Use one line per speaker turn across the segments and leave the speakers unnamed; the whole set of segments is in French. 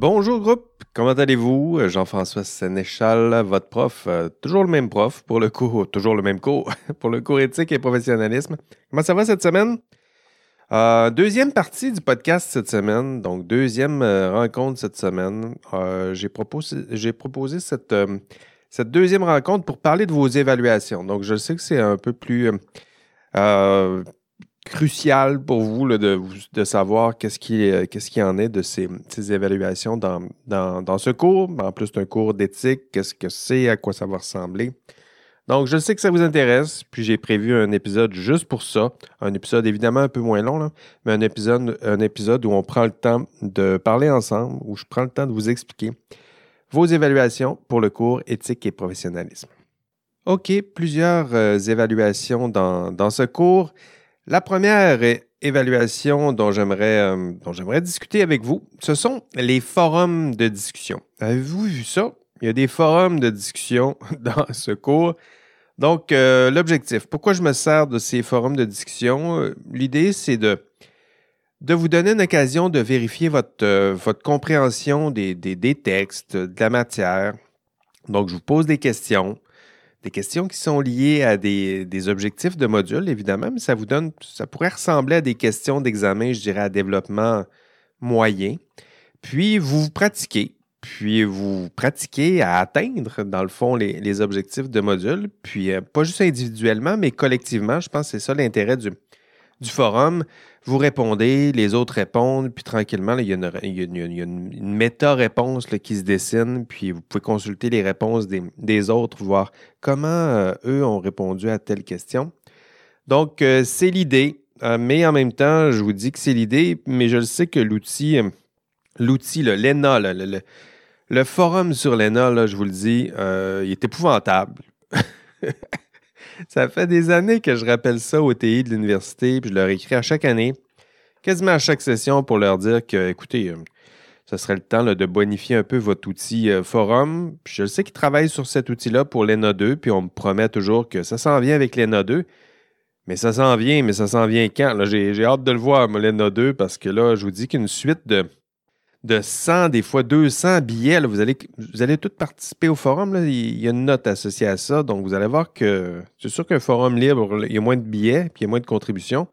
Bonjour groupe, comment allez-vous? Jean-François Sénéchal, votre prof, euh, toujours le même prof pour le cours, toujours le même cours, pour le cours éthique et professionnalisme. Comment ça va cette semaine? Euh, deuxième partie du podcast cette semaine, donc deuxième euh, rencontre cette semaine. j'ai proposé, cette deuxième rencontre pour parler de vos évaluations. Donc je sais que c'est un peu plus crucial pour vous de, savoir qu'est-ce qui, en est de ces, ces évaluations dans, dans, dans, ce cours. En plus, c'est un cours d'éthique. Qu'est-ce que c'est? À quoi ça va ressembler? Donc, je sais que ça vous intéresse, puis j'ai prévu un épisode juste pour ça. Un épisode évidemment un peu moins long, mais un épisode, un épisode où on prend le temps de parler ensemble, où je prends le temps de vous expliquer vos évaluations pour le cours éthique et professionnalisme. OK, plusieurs euh, évaluations dans, dans ce cours. La première évaluation dont j'aimerais, euh, dont j'aimerais discuter avec vous, ce sont les forums de discussion. Avez-vous vu ça? Il y a des forums de discussion dans ce cours. Donc, euh, l'objectif, pourquoi je me sers de ces forums de discussion? Euh, l'idée, c'est de, vous donner une occasion de vérifier votre, compréhension des textes, de la matière. Donc, je vous pose des questions des questions qui sont liées à des, objectifs de module, évidemment, mais ça vous donne, ça pourrait ressembler à des questions d'examen, je dirais, à développement moyen. Puis vous pratiquez, puis vous pratiquez à atteindre, dans le fond, les, objectifs de module, puis euh, pas juste individuellement, mais collectivement. Je pense que c'est ça l'intérêt du forum. Vous répondez, les autres répondent, puis tranquillement, il y a une, méta-réponse qui se dessine, puis vous pouvez consulter les réponses des, autres, voir comment euh, eux ont répondu à telle question. Donc, euh, c'est l'idée, euh, mais en même temps, je vous dis que c'est l'idée, mais je sais que l'outil, l'outil, l'ENA, le, le, forum sur l'ENA, je vous le dis, il est épouvantable. ça fait des années que je rappelle ça au TI de l'université, puis je leur écris à chaque année, quasiment à chaque session, pour leur dire que, écoutez, ce euh, serait le temps de bonifier un peu votre outil euh, forum. Puis je sais qu'ils travaillent sur cet outil-là pour l'ENA 2, puis on me promet toujours que ça s'en vient avec l'ENA 2. Mais ça s'en vient, mais ça s'en vient quand? J'ai hâte de le voir, l'ENA 2, parce que là, je vous dis qu'une suite de, de 100, des fois 200 billets. vous, allez, vous tous participer au forum. Il y a une note associée à ça. Donc, vous allez voir que c'est sûr qu'un forum libre, il y a moins de billets puis il y a moins de contributions.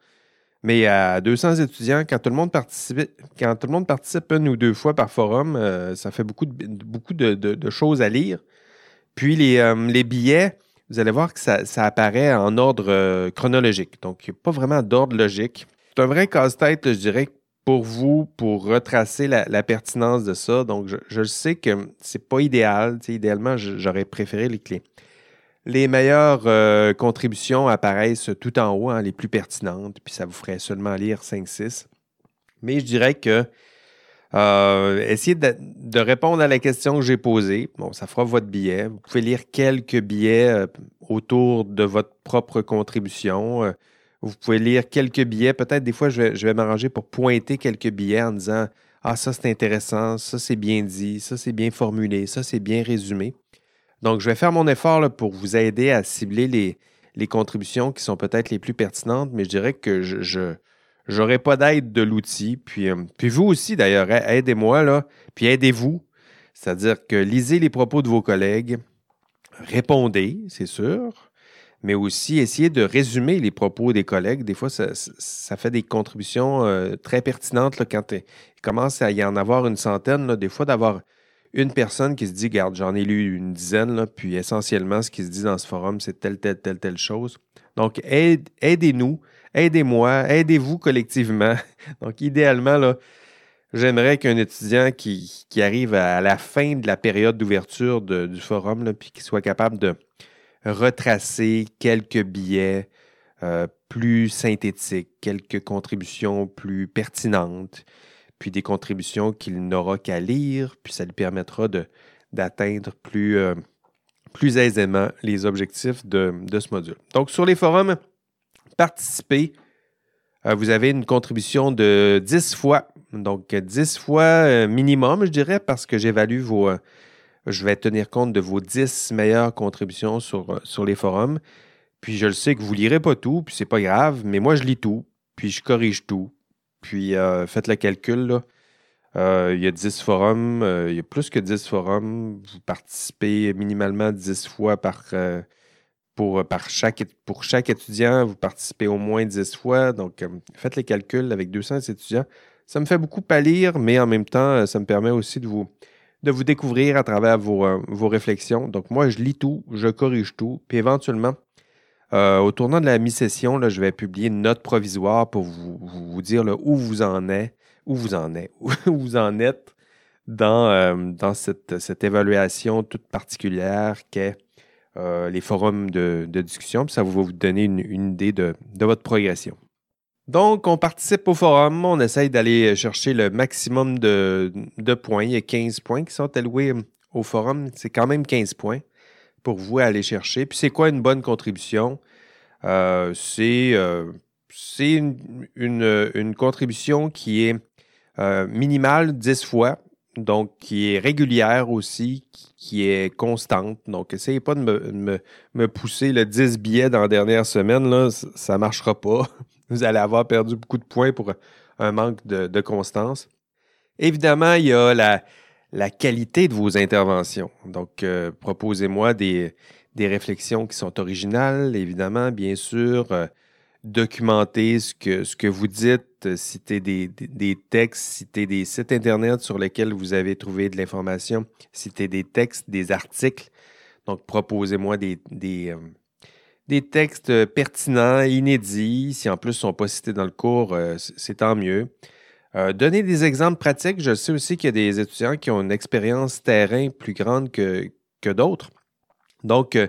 Mais à 200 étudiants, quand tout le monde participe, une ou deux fois par forum, euh, ça fait beaucoup, de, choses à lire. Puis les, euh, les, billets, vous allez voir que ça, apparaît en ordre euh, chronologique. Donc, il n'y a pas vraiment d'ordre logique. C'est un vrai casse-tête, je dirais, pour vous pour retracer la, pertinence de ça. Donc, je, sais que c'est pas idéal. idéalement, j'aurais préféré les clés. Les meilleures euh, contributions apparaissent tout en haut, hein, les plus pertinentes, puis ça vous ferait seulement lire 5-6. Mais je dirais que euh, essayez de, répondre à la question que j'ai posée. Bon, ça fera votre billet. Vous pouvez lire quelques billets euh, autour de votre propre contribution. Vous pouvez lire quelques billets. Peut-être des fois, je vais, m'arranger pour pointer quelques billets en disant Ah, ça c'est intéressant, ça c'est bien dit, ça c'est bien formulé, ça c'est bien résumé. Donc, je vais faire mon effort pour vous aider à cibler les, contributions qui sont peut-être les plus pertinentes, mais je dirais que je n'aurai pas d'aide de l'outil. Puis, euh, puis vous aussi, d'ailleurs, aidez-moi, puis aidez-vous. C'est-à-dire que lisez les propos de vos collègues, répondez, c'est sûr, mais aussi essayer de résumer les propos des collègues. Des fois, ça, fait des contributions euh, très pertinentes quand il commence à y en avoir une centaine. des fois, d'avoir une personne qui se dit, garde, j'en ai lu une dizaine, puis essentiellement, ce qui se dit dans ce forum, c'est telle, telle, telle, telle chose. Donc, aidez-nous, aidez-moi, aidez-vous collectivement. Donc, idéalement, là, j'aimerais qu'un étudiant qui, arrive à, la fin de la période d'ouverture du forum, puis qui soit capable de retracer quelques billets euh, plus synthétiques, quelques contributions plus pertinentes, puis des contributions qu'il n'aura qu'à lire, puis ça lui permettra d'atteindre plus, euh, plus aisément les objectifs de, ce module. Donc, sur les forums, participez. Euh, vous avez une contribution de 10 fois, donc 10 fois minimum, je dirais, parce que j'évalue vos je vais tenir compte de vos 10 meilleures contributions sur, euh, sur les forums. Puis je le sais que vous lirez pas tout, puis c'est pas grave, mais moi je lis tout, puis je corrige tout. Puis euh, faites le calcul. Là. Euh, il y a 10 forums, il y a plus que 10 forums. Vous participez minimalement 10 fois par, pour, par chaque, pour chaque étudiant. Vous participez au moins 10 fois. Donc, faites les calculs avec 200 étudiants. Ça me fait beaucoup pâlir, mais en même temps, ça me permet aussi de vous, de vous découvrir à travers vos, vos réflexions. Donc, moi, je lis tout, je corrige tout, puis éventuellement, euh, au tournant de la mi-session, je vais publier une note provisoire pour vous, dire où vous en êtes, où vous en êtes, où vous en êtes dans, euh, cette, évaluation toute particulière qu'est euh, les forums de, discussion. Puis ça va vous donner une, idée de, votre progression. Donc, on participe au forum, on essaye d'aller chercher le maximum de, points. Il y a 15 points qui sont alloués au forum. C'est quand même 15 points pour vous à aller chercher. Puis c'est quoi une bonne contribution? Euh, c'est euh, une, contribution qui est euh, minimale 10 fois, donc qui est régulière aussi, qui, est constante. Donc, essayez pas de me, me, pousser le 10 billets dans la dernière semaine, là, ça ne marchera pas. Vous allez avoir perdu beaucoup de points pour un manque de, constance. Évidemment, il y a la, qualité de vos interventions. Donc, euh, proposez-moi des, réflexions qui sont originales, évidemment, bien sûr. Euh, documentez ce que, vous dites, citez des, textes, citez des sites Internet sur lesquels vous avez trouvé de l'information, citez des textes, des articles. Donc, proposez-moi des, des, euh, des, textes pertinents, inédits. Si en plus ils ne sont pas cités dans le cours, c'est tant mieux. Euh, donner des exemples pratiques. Je sais aussi qu'il y a des étudiants qui ont une expérience terrain plus grande que, que d'autres. Donc, euh,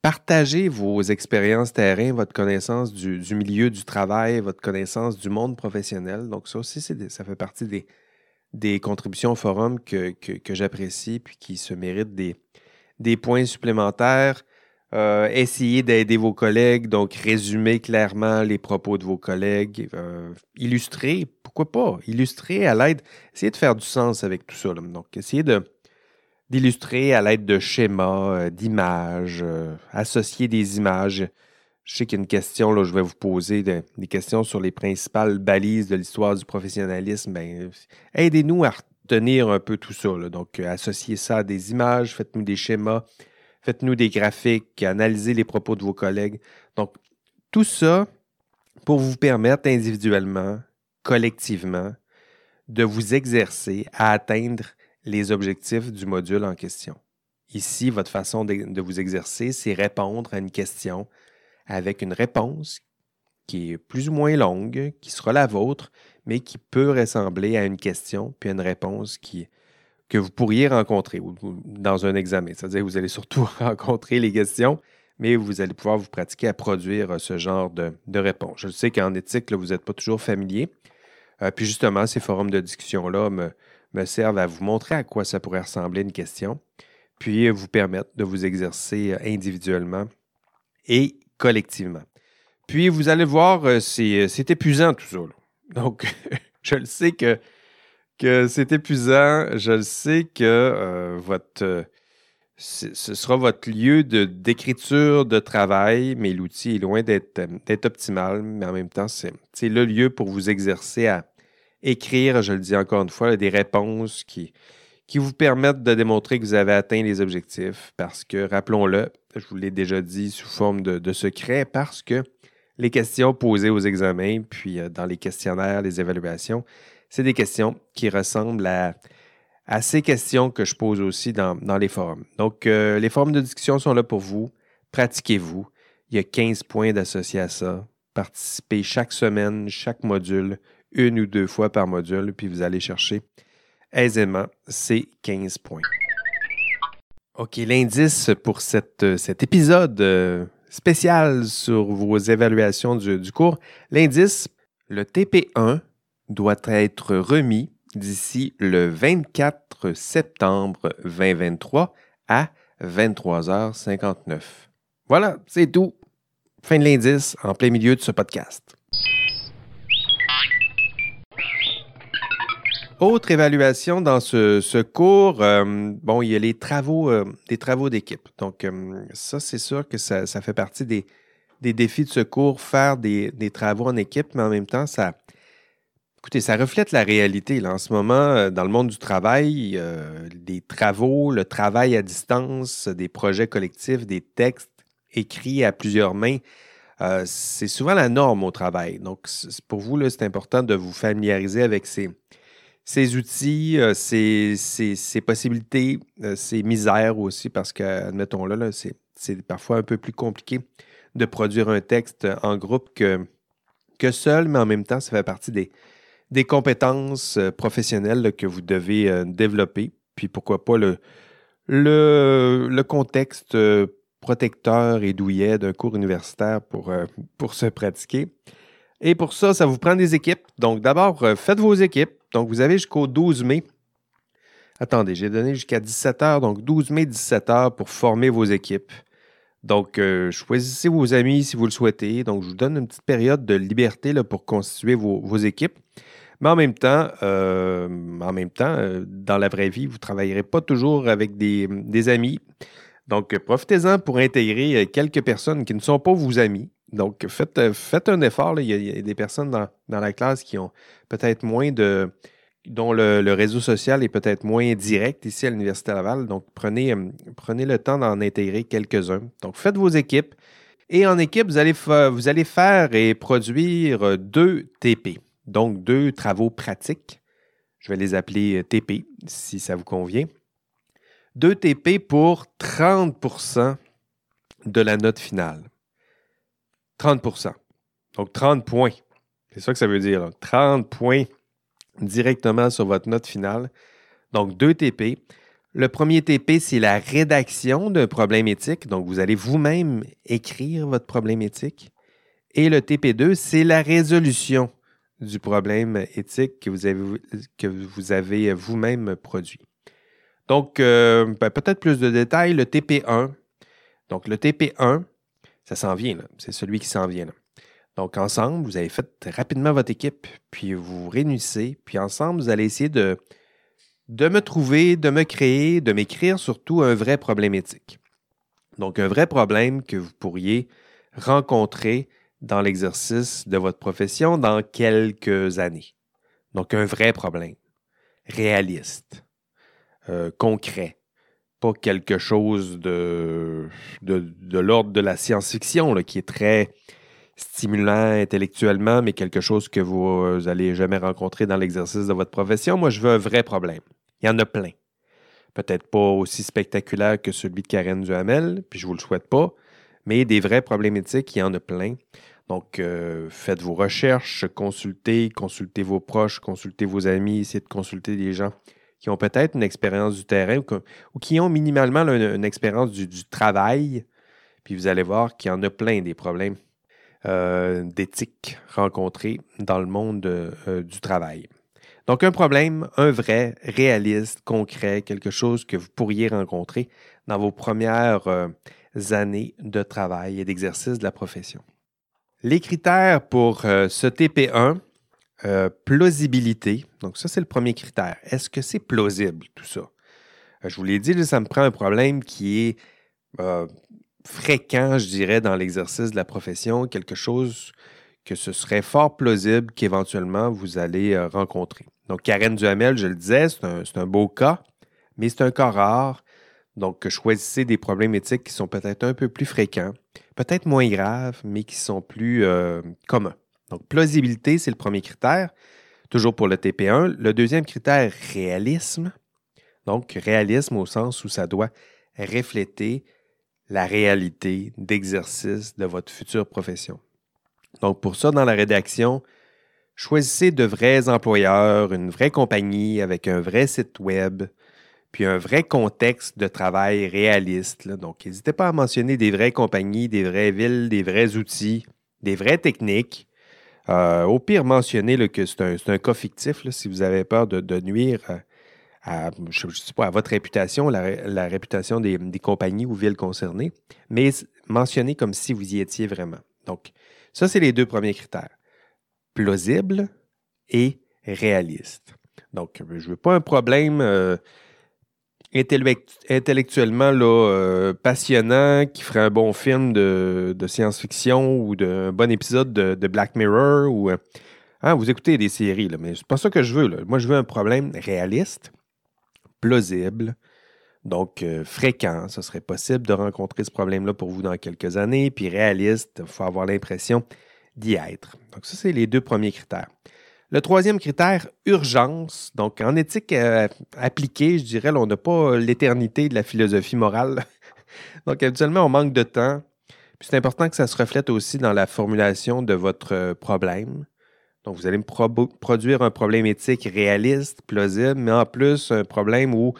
partagez vos expériences terrain, votre connaissance du, milieu du travail, votre connaissance du monde professionnel. Donc, ça aussi, ça fait partie des, des contributions au forum que, que, j'apprécie puis qui se méritent des, des points supplémentaires. Euh, essayez d'aider vos collègues, donc résumer clairement les propos de vos collègues, euh, illustrer, pourquoi pas, illustrer à l'aide, essayez de faire du sens avec tout ça. Donc, essayez d'illustrer à l'aide de schémas, euh, d'images, associer des images. Je sais qu'il y a une question, là, je vais vous poser des questions sur les principales balises de l'histoire du professionnalisme. Ben, aidez-nous à retenir un peu tout ça. Donc, associez ça à des images, faites-nous des schémas, faites-nous des graphiques, analysez les propos de vos collègues. Donc, tout ça pour vous permettre individuellement, collectivement, de vous exercer à atteindre les objectifs du module en question. Ici, votre façon de, vous exercer, c'est répondre à une question avec une réponse qui est plus ou moins longue, qui sera la vôtre, mais qui peut ressembler à une question, puis à une réponse qui, que vous pourriez rencontrer dans un examen. C'est-à-dire que vous allez surtout rencontrer les questions, mais vous allez pouvoir vous pratiquer à produire euh, ce genre de, réponse. Je sais qu'en éthique, vous n'êtes pas toujours familier. Euh, puis justement, ces forums de discussion-là me, me, servent à vous montrer à quoi ça pourrait ressembler une question, puis vous permettre de vous exercer euh, individuellement et collectivement. Puis vous allez voir, c'est épuisant tout ça. Donc, je le sais que que c'est épuisant. Je le sais que euh, votre, euh, ce sera votre lieu d'écriture, de, travail, mais l'outil est loin d'être optimal. Mais en même temps, c'est le lieu pour vous exercer à écrire, je le dis encore une fois, des réponses qui, qui vous permettent de démontrer que vous avez atteint les objectifs. Parce que, rappelons-le, je vous l'ai déjà dit sous forme de, secret, parce que les questions posées aux examens, puis euh, dans les questionnaires, les évaluations, c'est des questions qui ressemblent à, ces questions que je pose aussi dans, les forums. Donc, euh, les forums de discussion sont là pour vous. Pratiquez-vous. Il y a 15 points d'associés à ça. Participez chaque semaine, chaque module, une ou deux fois par module, puis vous allez chercher aisément ces 15 points. OK, l'indice pour cette, cet épisode euh, spécial sur vos évaluations du, du cours, l'indice, le TP1 doit être remis d'ici le 24 septembre 2023 à 23h59. Voilà, c'est tout. Fin de l'indice en plein milieu de ce podcast. Autre évaluation dans ce, cours, euh, bon, il y a les travaux, euh, des travaux d'équipe. Donc, euh, ça, c'est sûr que ça, fait partie des, défis de ce cours, faire des, des, travaux en équipe, mais en même temps, ça, Écoutez, ça reflète la réalité. Là. En ce moment, euh, dans le monde du travail, euh, des travaux, le travail à distance, des projets collectifs, des textes écrits à plusieurs mains, euh, c'est souvent la norme au travail. Donc, pour vous, c'est important de vous familiariser avec ces, outils, ces, ces, possibilités, ces misères aussi, parce que, admettons-le, là, c'est parfois un peu plus compliqué de produire un texte en groupe que, que seul, mais en même temps, ça fait partie des des compétences euh, professionnelles que vous devez euh, développer, puis pourquoi pas le, le, contexte euh, protecteur et douillet d'un cours universitaire pour, pour se pratiquer. Et pour ça, ça vous prend des équipes. Donc d'abord, faites vos équipes. Donc vous avez jusqu'au 12 mai. Attendez, j'ai donné jusqu'à 17 heures. Donc 12 mai, 17 heures pour former vos équipes. Donc, choisissez vos amis si vous le souhaitez. Donc, je vous donne une petite période de liberté là, pour constituer vos équipes. Mais en même temps, euh, en même temps, euh, dans la vraie vie, vous ne travaillerez pas toujours avec des, amis. Donc, profitez-en pour intégrer euh, quelques personnes qui ne sont pas vos amis. Donc, faites, un effort. Il, y a, des personnes dans, la classe qui ont peut-être moins de. dont le, réseau social est peut-être moins direct ici à l'Université Laval. Donc, prenez, prenez le temps d'en intégrer quelques-uns. Donc, faites vos équipes. Et en équipe, vous allez, vous allez faire et produire deux TP. Donc, deux travaux pratiques. Je vais les appeler euh, TP, si ça vous convient. Deux TP pour 30% de la note finale. 30% Donc, 30 points. C'est ça que ça veut dire. 30 points directement sur votre note finale. Donc, deux TP. Le premier TP, c'est la rédaction d'un problème éthique. Donc, vous allez vous-même écrire votre problème éthique. Et le TP2, c'est la résolution du problème éthique que vous avez, vous-même produit. Donc, euh, ben, peut-être plus de détails, le TP1. Donc, le TP1, ça s'en vient, c'est celui qui s'en vient. Donc, ensemble, vous avez fait rapidement votre équipe, puis vous réunissez, puis ensemble, vous allez essayer de me trouver, de me créer, de m'écrire surtout un vrai problème éthique. Donc, un vrai problème que vous pourriez rencontrer dans l'exercice de votre profession dans quelques années. Donc, un vrai problème, réaliste, euh, concret, pas quelque chose de, de, l'ordre de la science-fiction qui est très stimulant intellectuellement, mais quelque chose que vous n'allez jamais rencontrer dans l'exercice de votre profession. Moi, je veux un vrai problème. Il y en a plein. Peut-être pas aussi spectaculaire que celui de Karen Duhamel, puis je ne vous le souhaite pas, mais des vrais problèmes éthiques, il y en a plein. Donc, euh, faites vos recherches, consultez, consultez vos proches, consultez vos amis, essayez de consulter des gens qui ont peut-être une expérience du terrain ou, qui ont minimalement une, expérience du, travail. Puis vous allez voir qu'il y en a plein des problèmes euh, d'éthique rencontrés dans le monde euh, du travail. Donc, un problème, un vrai, réaliste, concret, quelque chose que vous pourriez rencontrer dans vos premières années de travail et d'exercice de la profession. Les critères pour euh, ce TP1, euh, plausibilité. Donc, ça, c'est le premier critère. Est-ce que c'est plausible, tout ça? Euh, je vous l'ai dit, ça me prend un problème qui est fréquent, je dirais, dans l'exercice de la profession, quelque chose que ce serait fort plausible qu'éventuellement vous allez rencontrer. Donc, Karen Duhamel, je le disais, c'est un, un, beau cas, mais c'est un cas rare. Donc, choisissez des problèmes éthiques qui sont peut-être un peu plus fréquents, peut-être moins graves, mais qui sont plus euh, communs. Donc, plausibilité, c'est le premier critère, toujours pour le TP1. Le deuxième critère, réalisme. Donc, réalisme au sens où ça doit refléter la réalité d'exercice de votre future profession. Donc, pour ça, dans la rédaction, choisissez de vrais employeurs, une vraie compagnie avec un vrai site web, puis un vrai contexte de travail réaliste. Donc, n'hésitez pas à mentionner des vraies compagnies, des vraies villes, des vrais outils, des vraies techniques. Euh, au pire, mentionnez que c'est un, cas fictif si vous avez peur de, nuire à, je, sais pas, à votre réputation, la, réputation des, compagnies ou villes concernées, mais mentionnez comme si vous y étiez vraiment. Donc, ça, c'est les deux premiers critères. Plausible et réaliste. Donc, je ne veux pas un problème euh, intellectuellement là, euh, passionnant, qui ferait un bon film de, science-fiction ou d'un bon épisode de, Black Mirror ou euh, Hein, vous écoutez des séries, là, mais c'est pas ça que je veux. Moi, je veux un problème réaliste, plausible, donc euh, fréquent. Ce serait possible de rencontrer ce problème-là pour vous dans quelques années, puis réaliste, il faut avoir l'impression d'y être. Donc, ça, c'est les deux premiers critères. Le troisième critère, urgence. Donc, en éthique euh, appliquée, je dirais, on n'a pas l'éternité de la philosophie morale. Donc, habituellement, on manque de temps. Puis c'est important que ça se reflète aussi dans la formulation de votre euh, problème. Donc, vous allez me produire un problème éthique réaliste, plausible, mais en plus, un problème où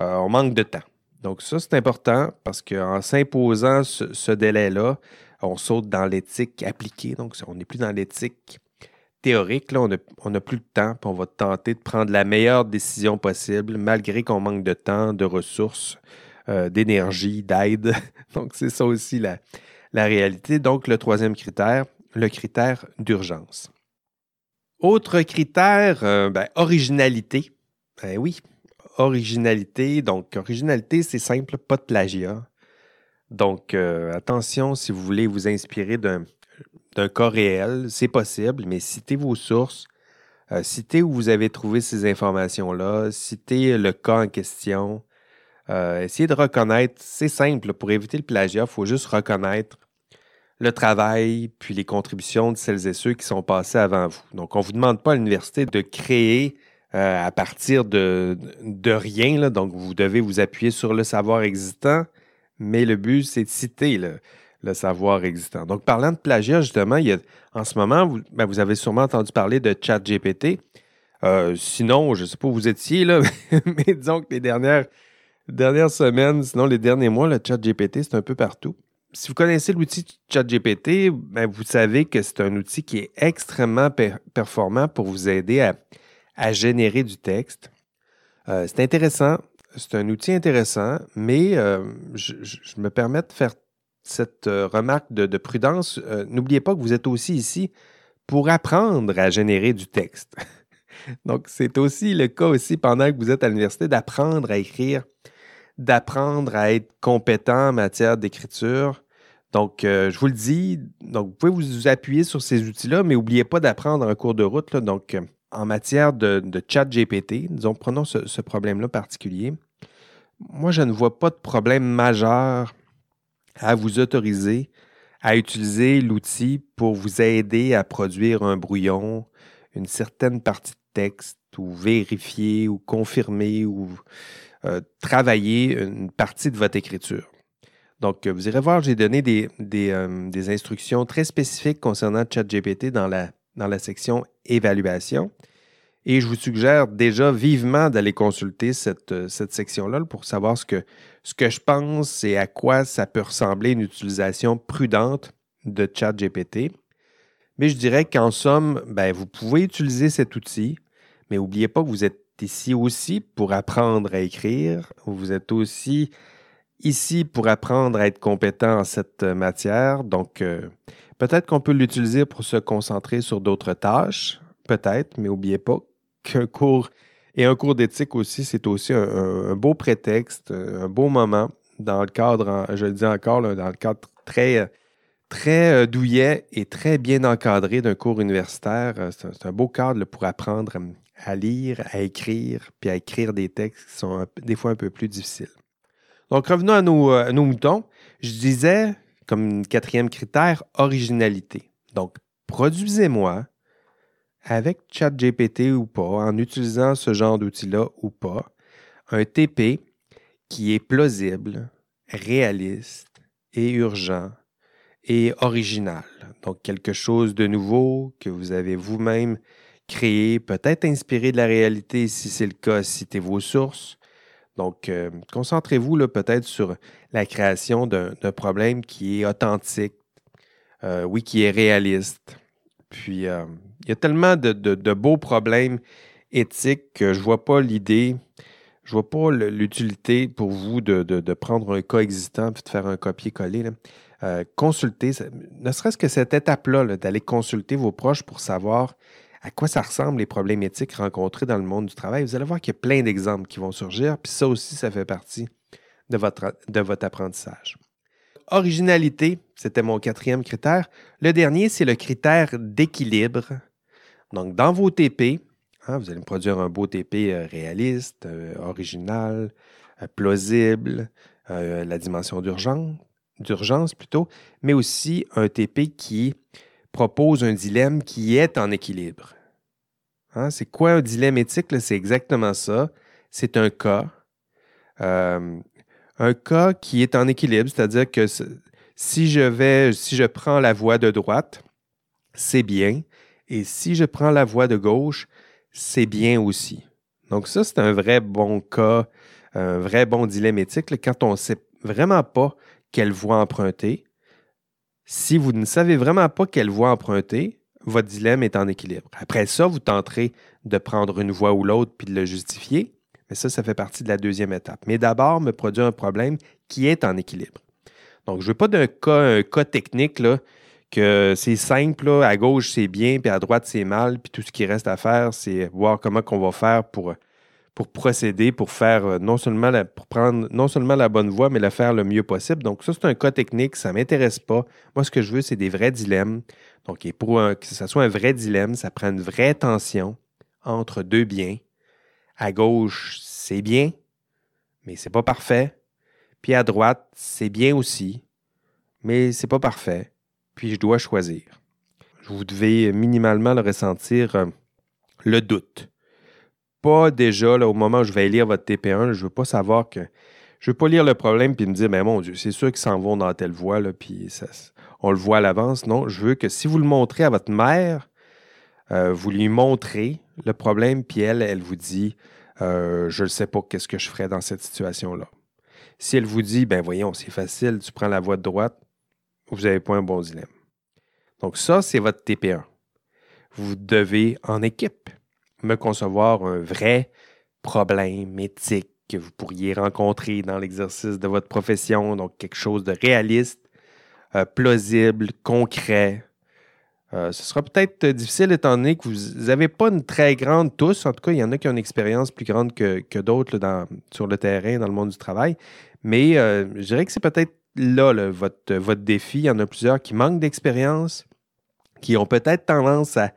euh, on manque de temps. Donc, ça, c'est important parce qu'en s'imposant ce, délai-là, on saute dans l'éthique appliquée. Donc, on n'est plus dans l'éthique théorique. Là, on n'a plus de temps, puis on va tenter de prendre la meilleure décision possible, malgré qu'on manque de temps, de ressources, euh, d'énergie, d'aide. Donc, c'est ça aussi la, réalité. Donc, le troisième critère, le critère d'urgence. Autre critère, euh, ben, originalité. Ben oui, originalité. Donc, originalité, c'est simple, pas de plagiat. Donc, euh, attention, si vous voulez vous inspirer d'un cas réel, c'est possible, mais citez vos sources, euh, citez où vous avez trouvé ces informations-là, citez le cas en question. essayez de reconnaître, c'est simple, pour éviter le plagiat, il faut juste reconnaître le travail, puis les contributions de celles et ceux qui sont passés avant vous. Donc, on ne vous demande pas à l'université de créer euh, à partir de, de rien. Donc, vous devez vous appuyer sur le savoir existant, mais le but, c'est de citer le, savoir existant. Donc, parlant de plagiat, justement, il y a, en ce moment, vous, ben, avez sûrement entendu parler de ChatGPT. Euh, sinon, je ne sais pas où vous étiez, là, mais disons que les dernières, dernières semaines, sinon les derniers mois, le ChatGPT, c'est un peu partout si vous connaissez l'outil ChatGPT, ben vous savez que c'est un outil qui est extrêmement performant pour vous aider à, générer du texte. Euh, c'est intéressant, c'est un outil intéressant, mais euh, je, me permets de faire cette euh, remarque de, prudence. N'oubliez pas que vous êtes aussi ici pour apprendre à générer du texte. Donc, c'est aussi le cas aussi pendant que vous êtes à l'université d'apprendre à écrire, d'apprendre à être compétent en matière d'écriture, donc, euh, je vous le dis, donc vous pouvez vous appuyer sur ces outils-là, mais n'oubliez pas d'apprendre en cours de route. donc, euh, en matière de, chat GPT, disons, prenons ce, problème-là particulier. Moi, je ne vois pas de problème majeur à vous autoriser à utiliser l'outil pour vous aider à produire un brouillon, une certaine partie de texte, ou vérifier, ou confirmer, ou euh, travailler une partie de votre écriture. Donc, vous irez voir, j'ai donné euh, des, instructions très spécifiques concernant ChatGPT dans la, dans la section évaluation. Et je vous suggère déjà vivement d'aller consulter cette, euh, cette section-là pour savoir ce que, ce que je pense et à quoi ça peut ressembler une utilisation prudente de ChatGPT. Mais je dirais qu'en somme, ben, vous pouvez utiliser cet outil, mais n'oubliez pas que vous êtes ici aussi pour apprendre à écrire. Vous êtes aussi ici pour apprendre à être compétent en cette euh, matière. Donc, euh, peut-être qu'on peut l'utiliser pour se concentrer sur d'autres tâches, peut-être, mais n'oubliez pas qu'un cours et un cours d'éthique aussi, c'est aussi un, beau prétexte, un beau moment dans le cadre, je le dis encore, dans le cadre très, très euh, douillet et très bien encadré d'un cours universitaire. C'est un, beau cadre pour apprendre à lire, à écrire, puis à écrire des textes qui sont des fois un peu plus difficiles. Donc, revenons à euh, nos moutons. Je disais, comme quatrième critère, originalité. Donc, produisez-moi avec ChatGPT ou pas, en utilisant ce genre d'outil-là ou pas, un TP qui est plausible, réaliste et urgent et original. Donc, quelque chose de nouveau que vous avez vous-même créé, peut-être inspiré de la réalité si c'est le cas, citez vos sources, donc, euh, concentrez-vous peut-être sur la création d'un problème qui est authentique, euh, oui, qui est réaliste. Puis, euh, il y a tellement de, beaux problèmes éthiques que je ne vois pas l'idée, je ne vois pas l'utilité pour vous de, prendre un cas existant et de faire un copier-coller. consulter, ne serait-ce que cette étape-là, d'aller consulter vos proches pour savoir à quoi ça ressemble les problèmes éthiques rencontrés dans le monde du travail, vous allez voir qu'il y a plein d'exemples qui vont surgir, puis ça aussi, ça fait partie de votre apprentissage. Originalité, c'était mon quatrième critère. Le dernier, c'est le critère d'équilibre. Donc, dans vos TP, hein, vous allez me produire un beau TP euh, réaliste, euh, original, euh, plausible, la dimension d'urgence, plutôt, mais aussi un TP qui propose un dilemme qui est en équilibre. Hein, c'est quoi un dilemme éthique? C'est exactement ça. C'est un cas. un cas qui est en équilibre, c'est-à-dire que si je vais, si je prends la voie de droite, c'est bien. Et si je prends la voie de gauche, c'est bien aussi. Donc ça, c'est un vrai bon cas, un vrai bon dilemme éthique quand on ne sait vraiment pas quelle voie emprunter. Si vous ne savez vraiment pas quelle voie emprunter, votre dilemme est en équilibre. Après ça, vous tenterez de prendre une voie ou l'autre puis de le justifier. Mais ça, ça fait partie de la deuxième étape. Mais d'abord, me produire un problème qui est en équilibre. Donc, je ne veux pas d'un cas, un cas technique que c'est simple, à gauche c'est bien, puis à droite c'est mal, puis tout ce qui reste à faire, c'est voir comment on va faire pour, procéder, pour faire euh, non seulement prendre non seulement la bonne voie, mais la faire le mieux possible. Donc, ça, c'est un cas technique, ça ne m'intéresse pas. Moi, ce que je veux, c'est des vrais dilemmes. Donc, pour que ce soit un vrai dilemme, ça prend une vraie tension entre deux biens. À gauche, c'est bien, mais c'est pas parfait. Puis à droite, c'est bien aussi, mais c'est pas parfait puis je dois choisir. Vous devez minimalement le ressentir euh, le doute. Pas déjà là, au moment où je vais lire votre TP1, je ne veux pas savoir que. Je ne veux pas lire le problème puis me dire, mais mon Dieu, c'est sûr qu'ils s'en vont dans telle voie, là, puis on le voit à l'avance. Non, je veux que si vous le montrez à votre mère, euh, vous lui montrez le problème, puis elle, elle vous dit, euh, je ne sais pas qu'est-ce que je ferais dans cette situation-là. Si elle vous dit, ben voyons, c'est facile, tu prends la voie de droite, vous n'avez pas un bon dilemme. Donc ça, c'est votre TP1. Vous devez, en équipe, me concevoir un vrai problème éthique que vous pourriez rencontrer dans l'exercice de votre profession, donc quelque chose de réaliste, euh, plausible, concret. Euh, ce sera peut-être difficile étant donné que vous n'avez pas une très grande tous, en tout cas, il y en a qui ont une expérience plus grande que, d'autres sur le terrain, dans le monde du travail, mais euh, je dirais que c'est peut-être là, votre, votre défi. Il y en a plusieurs qui manquent d'expérience, qui ont peut-être tendance à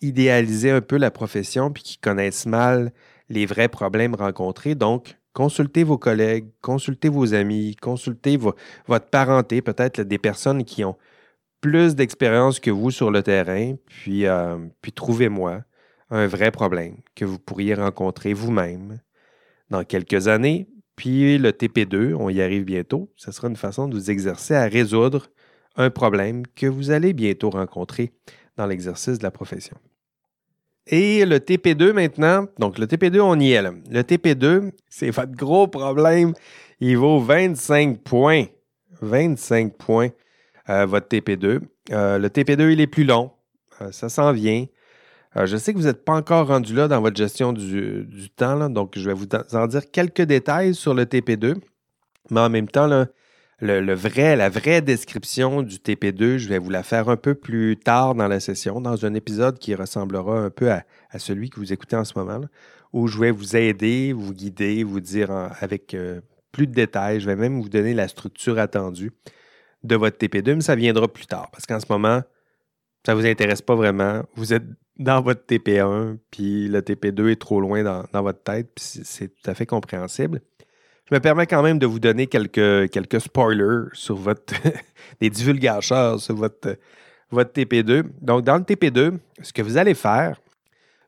idéaliser un peu la profession puis qui connaissent mal les vrais problèmes rencontrés. Donc, consultez vos collègues, consultez vos amis, consultez votre parenté, peut-être des personnes qui ont plus d'expérience que vous sur le terrain, puis, euh, puis trouvez-moi un vrai problème que vous pourriez rencontrer vous-même dans quelques années, puis le TP2, on y arrive bientôt, ce sera une façon de vous exercer à résoudre un problème que vous allez bientôt rencontrer dans l'exercice de la profession. Et le TP2 maintenant, donc le TP2, on y est là. Le TP2, c'est votre gros problème. Il vaut 25 points. 25 points, euh, votre TP2. Euh, le TP2, il est plus long. Euh, ça s'en vient. Euh, je sais que vous n'êtes pas encore rendu là dans votre gestion du, temps, donc je vais vous en dire quelques détails sur le TP2. Mais en même temps, le, vrai, la vraie description du TP2, je vais vous la faire un peu plus tard dans la session, dans un épisode qui ressemblera un peu à, celui que vous écoutez en ce moment, où je vais vous aider, vous guider, vous dire avec euh, plus de détails. Je vais même vous donner la structure attendue de votre TP2, mais ça viendra plus tard, parce qu'en ce moment, ça ne vous intéresse pas vraiment. Vous êtes dans votre TP1, puis le TP2 est trop loin dans, votre tête, puis c'est tout à fait compréhensible. Je me permets quand même de vous donner quelques, quelques spoilers sur votre. des divulgateurs sur votre, votre TP2. Donc, dans le TP2, ce que vous allez faire,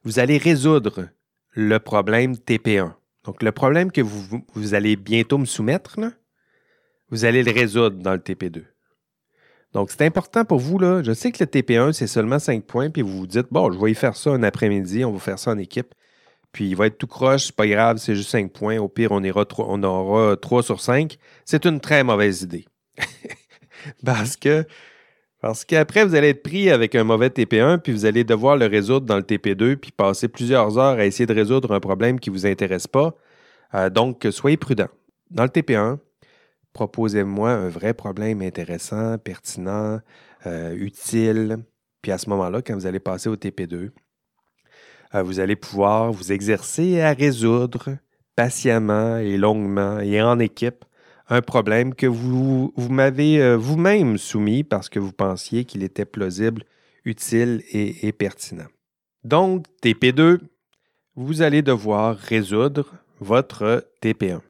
vous allez résoudre le problème TP1. Donc, le problème que vous, vous allez bientôt me soumettre, vous allez le résoudre dans le TP2. Donc, c'est important pour vous. Là. Je sais que le TP1, c'est seulement 5 points, puis vous vous dites, bon, je vais y faire ça un après-midi, on va faire ça en équipe. Puis il va être tout croche, c'est pas grave, c'est juste 5 points. Au pire, on, aura 3 sur 5. C'est une très mauvaise idée. parce que parce qu'après, vous allez être pris avec un mauvais TP1, puis vous allez devoir le résoudre dans le TP2, puis passer plusieurs heures à essayer de résoudre un problème qui ne vous intéresse pas. Euh, donc, soyez prudent. Dans le TP1, proposez-moi un vrai problème intéressant, pertinent, euh, utile. Puis à ce moment-là, quand vous allez passer au TP2, euh, vous allez pouvoir vous exercer à résoudre patiemment et longuement et en équipe un problème que vous, m'avez euh, vous-même soumis parce que vous pensiez qu'il était plausible, utile et, pertinent. Donc, TP2, vous allez devoir résoudre votre TP1.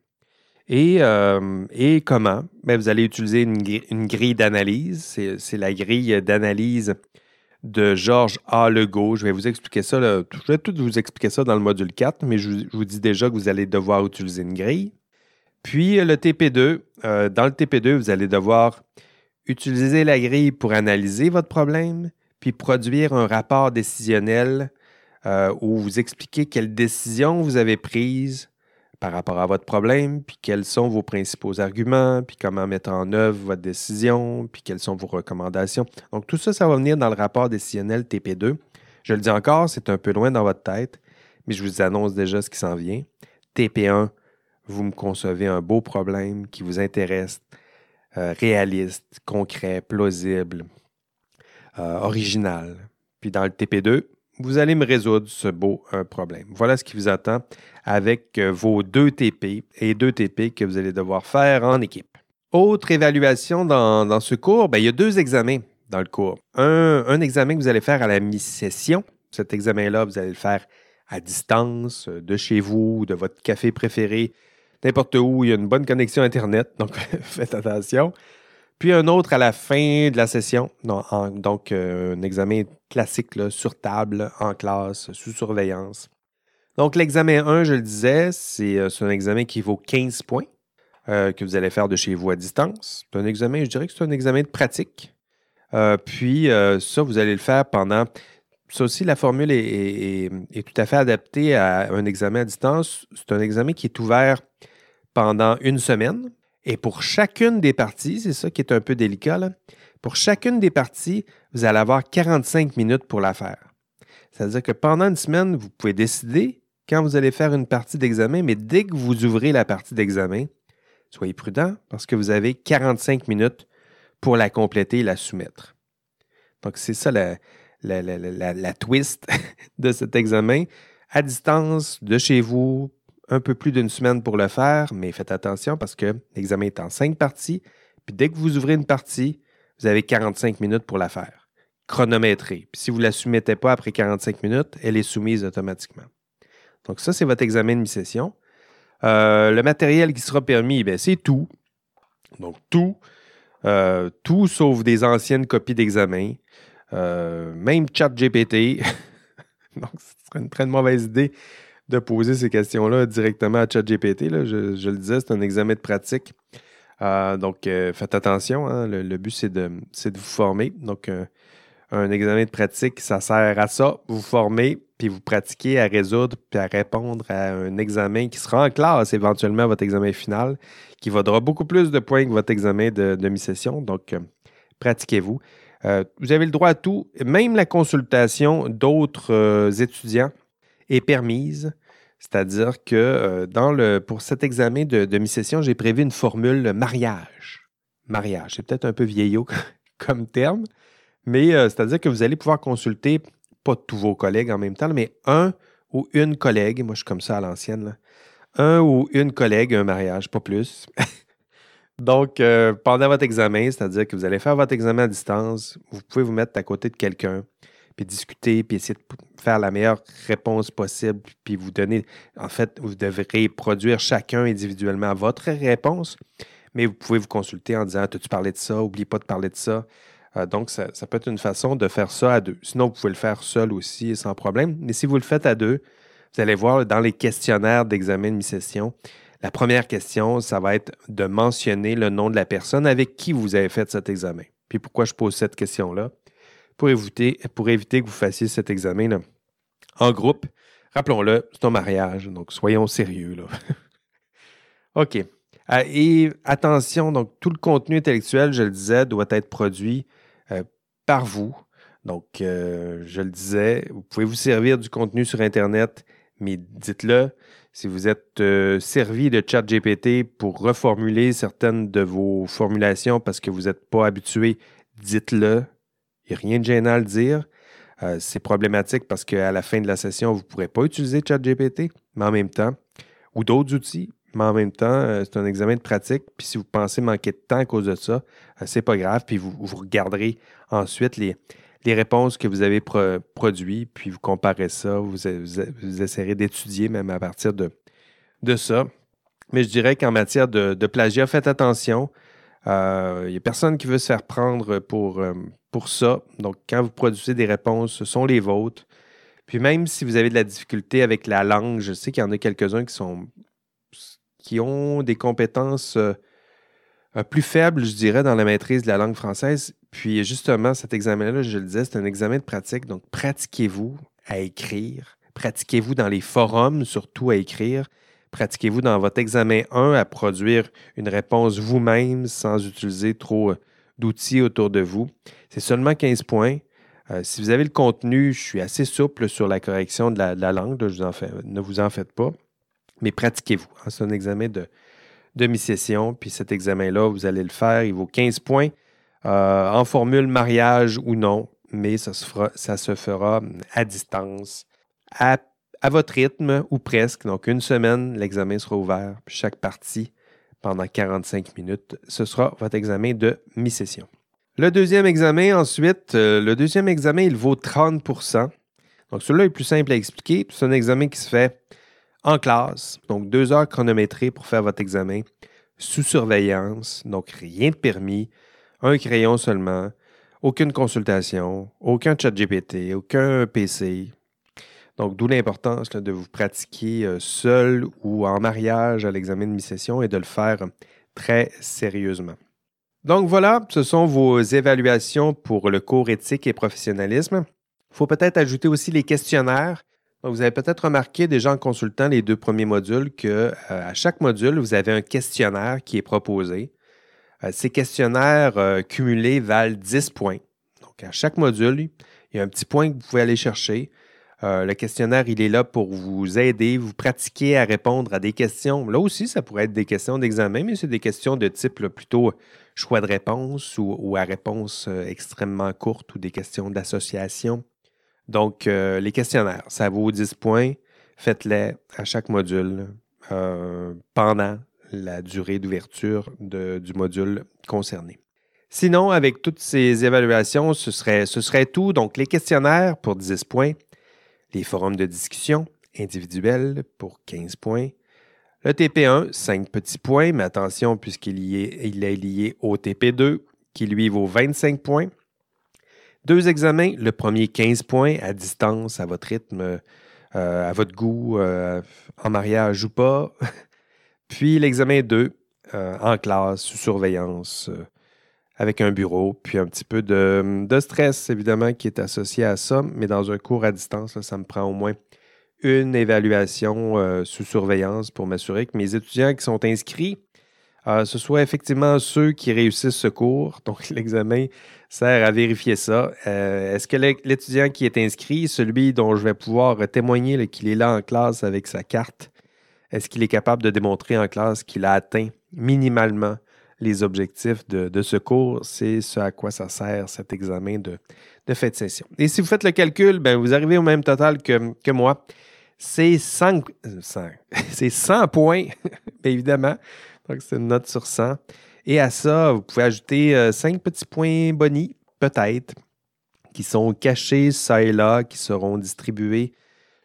Et, euh, et comment? Ben, vous allez utiliser une, grille d'analyse. C'est la grille d'analyse de Georges A. Legault. Je vais vous expliquer ça. Je vais tout vous expliquer ça dans le module 4, mais je, vous dis déjà que vous allez devoir utiliser une grille. Puis le TP2, euh, dans le TP2, vous allez devoir utiliser la grille pour analyser votre problème, puis produire un rapport décisionnel euh, où vous expliquez quelles décisions vous avez prises par rapport à votre problème, puis quels sont vos principaux arguments, puis comment mettre en œuvre votre décision, puis quelles sont vos recommandations. Donc tout ça, ça va venir dans le rapport décisionnel TP2. Je le dis encore, c'est un peu loin dans votre tête, mais je vous annonce déjà ce qui s'en vient. TP1, vous me concevez un beau problème qui vous intéresse, euh, réaliste, concret, plausible, euh, original. Puis dans le TP2, vous allez me résoudre ce beau problème. Voilà ce qui vous attend avec euh, vos deux TP et deux TP que vous allez devoir faire en équipe. Autre évaluation dans, ce cours, ben, il y a deux examens dans le cours. Un, un examen que vous allez faire à la mi-session. Cet examen-là, vous allez le faire à distance, de chez vous, de votre café préféré, n'importe où, il y a une bonne connexion Internet, donc faites attention. Puis un autre à la fin de la session, donc euh, un examen classique sur table, en classe, sous surveillance. Donc l'examen 1, je le disais, c'est euh, un examen qui vaut 15 points euh, que vous allez faire de chez vous à distance. C'est un examen, je dirais que c'est un examen de pratique. puis ça, vous allez le faire pendant... Ça aussi, la formule est, tout à fait adaptée à un examen à distance. C'est un examen qui est ouvert pendant une semaine. Et pour chacune des parties, c'est ça qui est un peu délicat, pour chacune des parties, vous allez avoir 45 minutes pour la faire. C'est-à-dire que pendant une semaine, vous pouvez décider quand vous allez faire une partie d'examen, mais dès que vous ouvrez la partie d'examen, soyez prudent parce que vous avez 45 minutes pour la compléter et la soumettre. Donc, c'est ça la, la twist de cet examen. À distance, de chez vous, un peu plus d'une semaine pour le faire, mais faites attention parce que l'examen est en cinq parties. Puis dès que vous ouvrez une partie, vous avez 45 minutes pour la faire. Chronométrée. Puis si vous ne la soumettez pas après 45 minutes, elle est soumise automatiquement. Donc ça, c'est votre examen de mi-session. Euh, le matériel qui sera permis, ben, c'est tout. Donc tout. Euh, tout sauf des anciennes copies d'examen. Euh, même ChatGPT. Donc, ce serait une très mauvaise idée de poser ces questions-là directement à ChatGPT. Je, je, le disais, c'est un examen de pratique. Euh, donc, euh, faites attention. Hein. le, but, c'est de, de, vous former. Donc, euh, un examen de pratique, ça sert à ça. Vous former, puis vous pratiquez à résoudre, puis à répondre à un examen qui sera en classe, éventuellement, votre examen final, qui vaudra beaucoup plus de points que votre examen de, de mi-session. Donc, pratiquez-vous. vous avez le droit à tout, même la consultation d'autres étudiants est permise. C'est-à-dire que euh, dans le, pour cet examen de, de mi-session, j'ai prévu une formule mariage. Mariage, c'est peut-être un peu vieillot comme terme, mais euh, c'est-à-dire que vous allez pouvoir consulter, pas tous vos collègues en même temps, mais un ou une collègue, moi je suis comme ça à l'ancienne, un ou une collègue, un mariage, pas plus. Donc, euh, pendant votre examen, c'est-à-dire que vous allez faire votre examen à distance, vous pouvez vous mettre à côté de quelqu'un puis discuter, puis essayer de faire la meilleure réponse possible, puis vous donner, en fait, vous devrez produire chacun individuellement votre réponse, mais vous pouvez vous consulter en disant, as-tu parlé de ça? Oublie pas de parler de ça. Euh, donc, ça, peut être une façon de faire ça à deux. Sinon, vous pouvez le faire seul aussi, sans problème. Mais si vous le faites à deux, vous allez voir dans les questionnaires d'examen de mi-session, la première question, ça va être de mentionner le nom de la personne avec qui vous avez fait cet examen. Puis pourquoi je pose cette question-là? Pour éviter, pour éviter que vous fassiez cet examen en groupe. Rappelons-le, c'est un mariage, donc soyons sérieux. Là. OK. Euh, et attention, donc tout le contenu intellectuel, je le disais, doit être produit euh, par vous. Donc, euh, je le disais, vous pouvez vous servir du contenu sur Internet, mais dites-le. Si vous êtes servi de ChatGPT pour reformuler certaines de vos formulations parce que vous n'êtes pas habitué, dites-le. Il n'y a rien de gênant à le dire. Euh, c'est problématique parce qu'à la fin de la session, vous ne pourrez pas utiliser ChatGPT, mais en même temps, ou d'autres outils, mais en même temps, euh, c'est un examen de pratique. Puis si vous pensez manquer de temps à cause de ça, ce euh, c'est pas grave. Puis vous, regarderez ensuite les, les réponses que vous avez produites, puis vous comparez ça, vous, essayerez d'étudier même à partir de, de ça. Mais je dirais qu'en matière de, plagiat, faites attention. Il euh, n'y a personne qui veut se faire prendre pour, pour ça. Donc, quand vous produisez des réponses, ce sont les vôtres. Puis même si vous avez de la difficulté avec la langue, je sais qu'il y en a quelques-uns qui qui ont des compétences euh, plus faibles, je dirais, dans la maîtrise de la langue française. Puis justement, cet examen-là, je le disais, c'est un examen de pratique. Donc, pratiquez-vous à écrire. Pratiquez-vous dans les forums, surtout à écrire. Pratiquez-vous dans votre examen 1 à produire une réponse vous-même sans utiliser trop euh, d'outils autour de vous. C'est seulement 15 points. Euh, si vous avez le contenu, je suis assez souple sur la correction de la, langue. ne vous en faites pas. Mais pratiquez-vous. Hein. c'est un examen de demi-session. Puis cet examen-là, vous allez le faire. Il vaut 15 points. Euh, en formule mariage ou non, mais ça se fera, à distance, à à votre rythme ou presque. Donc, une semaine, l'examen sera ouvert. chaque partie, pendant 45 minutes, ce sera votre examen de mi-session. Le deuxième examen, ensuite, euh, le deuxième examen, il vaut 30% Donc, celui-là est plus simple à expliquer. C'est un examen qui se fait en classe. Donc, deux heures chronométrées pour faire votre examen sous surveillance. Donc, rien de permis. Un crayon seulement. Aucune consultation. Aucun chat GPT. Aucun PC. Donc, d'où l'importance de vous pratiquer euh, seul ou en mariage à l'examen de mi-session et de le faire très sérieusement. Donc voilà, ce sont vos évaluations pour le cours éthique et professionnalisme. Il faut peut-être ajouter aussi les questionnaires. vous avez peut-être remarqué déjà en consultant les deux premiers modules que euh, à chaque module, vous avez un questionnaire qui est proposé. Euh, ces questionnaires cumulés valent 10 points. Donc à chaque module, il y a un petit point que vous pouvez aller chercher. Euh, le questionnaire, il est là pour vous aider, vous pratiquer à répondre à des questions. Là aussi, ça pourrait être des questions d'examen, mais c'est des questions de type plutôt choix de réponse ou, à réponse euh, extrêmement courte ou des questions d'association. Donc, euh, les questionnaires, ça vaut 10 points. Faites-les à chaque module pendant la durée d'ouverture du module concerné. Sinon, avec toutes ces évaluations, ce serait, ce serait tout. Donc, les questionnaires pour 10 points, les forums de discussion individuels pour 15 points. Le TP1, 5 petits points, mais attention puisqu'il est lié au TP2 qui lui vaut 25 points. Deux examens, le premier 15 points à distance, à votre rythme, euh, à votre goût, euh, en mariage ou pas. Puis l'examen 2 euh, en classe, sous surveillance, avec un bureau, puis un petit peu de, stress, évidemment, qui est associé à ça. Mais dans un cours à distance, ça me prend au moins une évaluation euh, sous surveillance pour m'assurer que mes étudiants qui sont inscrits, euh, ce soit effectivement ceux qui réussissent ce cours. Donc, l'examen sert à vérifier ça. Euh, est-ce que l'étudiant qui est inscrit, celui dont je vais pouvoir témoigner qu'il est là en classe avec sa carte, est-ce qu'il est capable de démontrer en classe qu'il a atteint minimalement les objectifs de, ce cours. C'est ce à quoi ça sert cet examen de, de de session. Et si vous faites le calcul, ben, vous arrivez au même total que, moi. C'est 100, 100 points, évidemment. Donc, c'est une note sur 100. Et à ça, vous pouvez ajouter 5 euh, petits points bonus, peut-être, qui sont cachés ça et là, qui seront distribués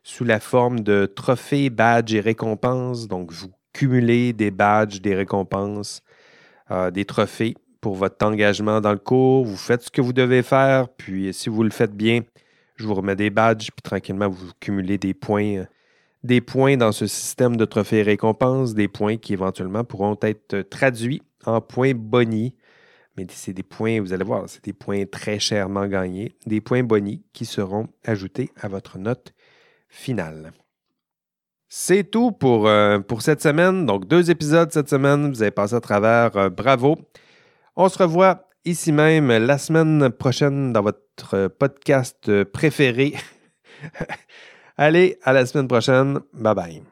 sous la forme de trophées, badges et récompenses. Donc, vous cumulez des badges, des récompenses euh, des trophées pour votre engagement dans le cours. Vous faites ce que vous devez faire, puis si vous le faites bien, je vous remets des badges, puis tranquillement, vous cumulez des points, euh, dans ce système de trophées récompenses, des points qui éventuellement pourront être traduits en points bonus. Mais c'est des points, vous allez voir, c'est des points très chèrement gagnés, des points bonus qui seront ajoutés à votre note finale. C'est tout pour, euh, pour cette semaine. Donc, deux épisodes cette semaine. Vous avez passé à travers. Euh, bravo. On se revoit ici même la semaine prochaine dans votre podcast préféré. Allez, à la semaine prochaine. Bye bye.